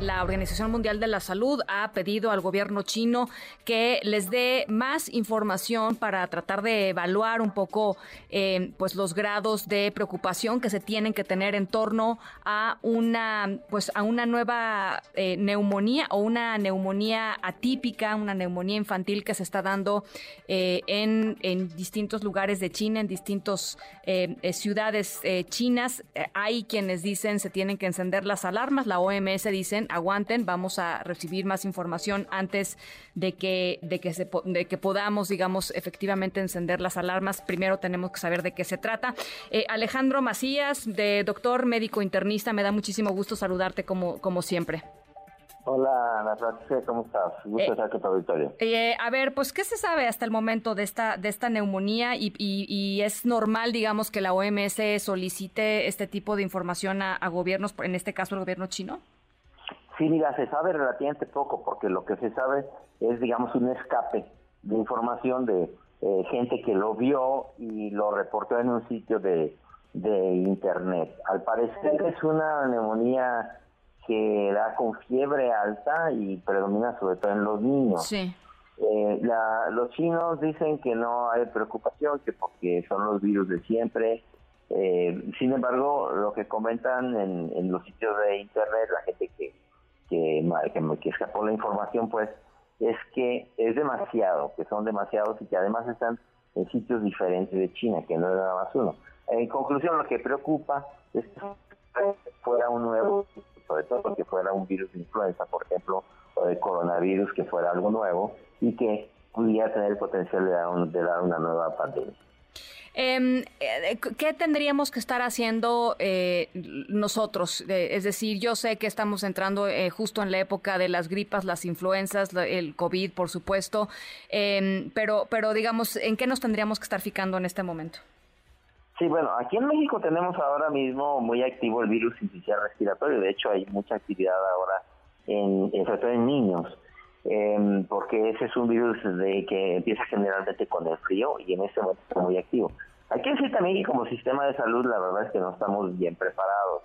La Organización Mundial de la Salud ha pedido al gobierno chino que les dé más información para tratar de evaluar un poco eh, pues los grados de preocupación que se tienen que tener en torno a una pues a una nueva eh, neumonía o una neumonía atípica, una neumonía infantil que se está dando eh, en, en, distintos lugares de China, en distintas ciudades chinas. hay quienes dicen se tienen que encender las alarmas, la OMS dicen aguanten, vamos a recibir más información antes de que, de que, se, de que podamos, digamos, efectivamente encender las alarmas. Primero tenemos que saber de qué se trata. Eh, Alejandro Macías, de doctor médico internista, me da muchísimo gusto saludarte como, como siempre. Hola, Ana ¿cómo estás? Gusto estar con tu auditorio. Eh, a ver, pues, ¿qué se sabe hasta el momento de esta, de esta neumonía? Y, y, es normal, digamos, que la OMS solicite este tipo de información a, a, gobiernos, en este caso el gobierno chino? Sí, mira, se sabe relativamente poco porque lo que se sabe es, digamos, un escape de información de eh, gente que lo vio y lo reportó en un sitio de, de internet. Al parecer es una neumonía que da con fiebre alta y predomina sobre todo en los niños. Sí. Eh, la, los chinos dicen que no hay preocupación, que porque son los virus de siempre. Eh, sin embargo, lo que comentan en, en los sitios de internet, la gente que que, que, escapó la información, pues, es que es demasiado, que son demasiados y que además están en sitios diferentes de China, que no es nada más uno. En conclusión, lo que preocupa es que fuera un nuevo, sobre todo porque fuera un virus de influenza, por ejemplo, o de coronavirus, que fuera algo nuevo y que pudiera tener el potencial de dar, de dar una nueva pandemia. Em, eh, ¿Qué tendríamos que estar haciendo eh, nosotros? es decir, yo sé que estamos entrando eh, justo en la época de las gripas, las influencias, el COVID, por supuesto, em, pero, pero digamos, ¿en qué nos tendríamos que estar fijando en este momento? Sí, bueno, aquí en México tenemos ahora mismo muy activo el virus inicial respiratorio. De hecho, hay mucha actividad ahora, en, sobre todo en niños. Em, porque ese es un virus de que empieza generalmente con el frío y en este momento está muy activo. Hay que decir también que como sistema de salud la verdad es que no estamos bien preparados.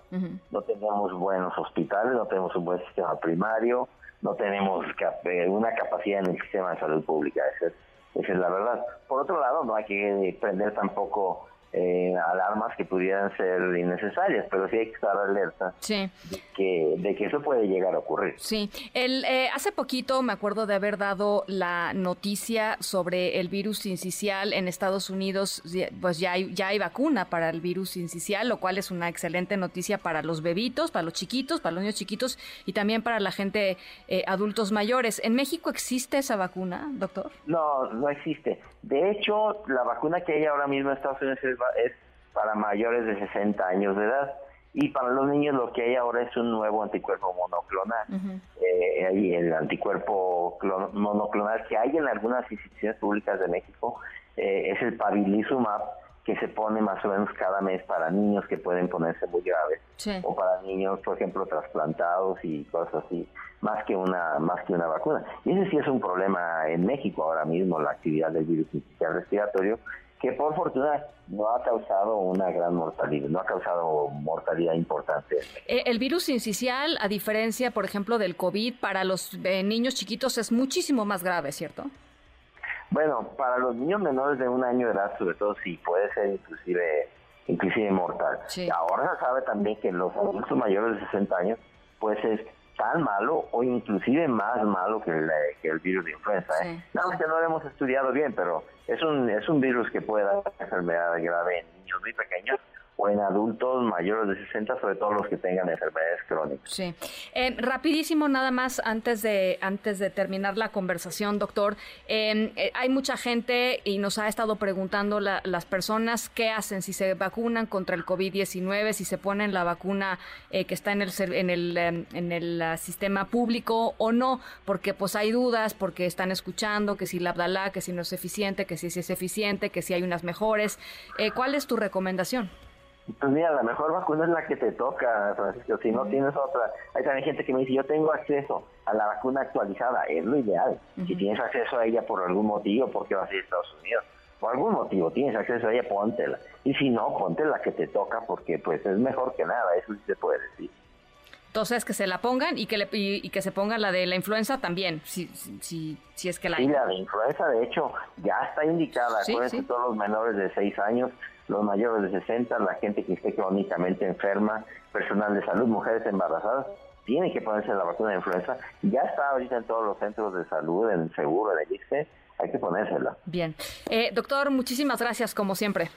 No tenemos buenos hospitales, no tenemos un buen sistema primario, no tenemos eh, una capacidad en el sistema de salud pública. Esa esa es la verdad. Por otro lado, no hay que prender tampoco eh, alarmas que pudieran ser innecesarias, pero sí hay que estar alerta de, que, de que eso puede llegar a ocurrir. Sí, el, eh, hace poquito me acuerdo de haber dado la noticia sobre el virus incisional en Estados Unidos, pues ya hay, ya hay vacuna para el virus incisional, lo cual es una excelente noticia para los bebitos, para los chiquitos, para los niños chiquitos y también para la gente eh, adultos mayores. ¿En México existe esa vacuna, doctor? No, no existe. De hecho, la vacuna que hay ahora mismo en Estados Unidos es es para mayores de 60 años de edad. Y para los niños lo que hay ahora es un nuevo anticuerpo monoclonal. Eh, el anticuerpo monoclonal que hay en algunas instituciones públicas de México. Eh, es el pabilizumab, que se pone más o menos cada mes para niños que pueden ponerse muy graves. O para niños por ejemplo trasplantados y cosas así más que una más que una vacuna. Y ese sí es un problema en México ahora mismo la actividad del virus respiratorio que por fortuna no ha causado una gran mortalidad, no ha causado mortalidad importante. Eh, el virus incisional, a diferencia, por ejemplo, del COVID, para los eh, niños chiquitos es muchísimo más grave, ¿cierto? Bueno, para los niños menores de un año de edad, sobre todo, sí puede ser inclusive inclusive mortal. Ahora se sabe también que los adultos mayores de 60 años, pues es tan malo o inclusive más malo que el, que el virus de influenza. ¿eh? Nada más que no lo hemos estudiado bien, pero es un, es un virus que puede dar enfermedad grave en niños muy pequeños o en adultos mayores de 60, sobre todo los que tengan enfermedades crónicas. Sí. Eh, rapidísimo, nada más antes de antes de terminar la conversación, doctor. Em, eh, hay mucha gente y nos ha estado preguntando las personas qué hacen si se vacunan contra el COVID-19, si se ponen la vacuna eh, que está en el en el em, en el ah, sistema público o no, porque pues hay dudas, porque están escuchando que si la Abdalá, que si no es eficiente, que si es eficiente, que si hay unas mejores. ¿Cuál es tu recomendación? Pues mira, la mejor vacuna es la que te toca, Francisco. Si no tienes otra, hay también gente que me dice, yo tengo acceso a la vacuna actualizada, es lo ideal. Si tienes acceso a ella por algún motivo, porque vas a ir a Estados Unidos, por algún motivo tienes acceso a ella, póntela. Y si no, ponte la que te toca porque pues es mejor que nada, eso sí se puede decir. Entonces, que se la pongan y que, le, y, que se ponga la de la influenza también, si, si, si es que la hay. Sí, la de influenza, de hecho, ya está indicada. ¿Sí? Acuérdense, todos los menores de 6 años, los mayores de 60, la gente que esté crónicamente enferma, personal de salud, mujeres embarazadas, tienen que ponerse la vacuna de influenza. Ya está ahorita en todos los centros de salud, en el seguro, en el ICE, hay que ponérsela. Bien. Eh, doctor, muchísimas gracias, como siempre.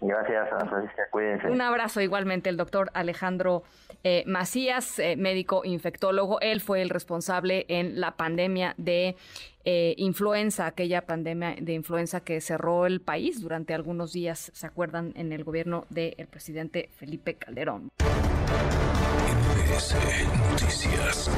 Gracias, Ana Francisca. Cuídense. Un abrazo igualmente el doctor Alejandro eh, Macías, eh, médico infectólogo. Él fue el responsable en la pandemia de eh, influenza, aquella pandemia de influenza que cerró el país durante algunos días, ¿se acuerdan? En el gobierno del presidente Felipe Calderón. Noticias.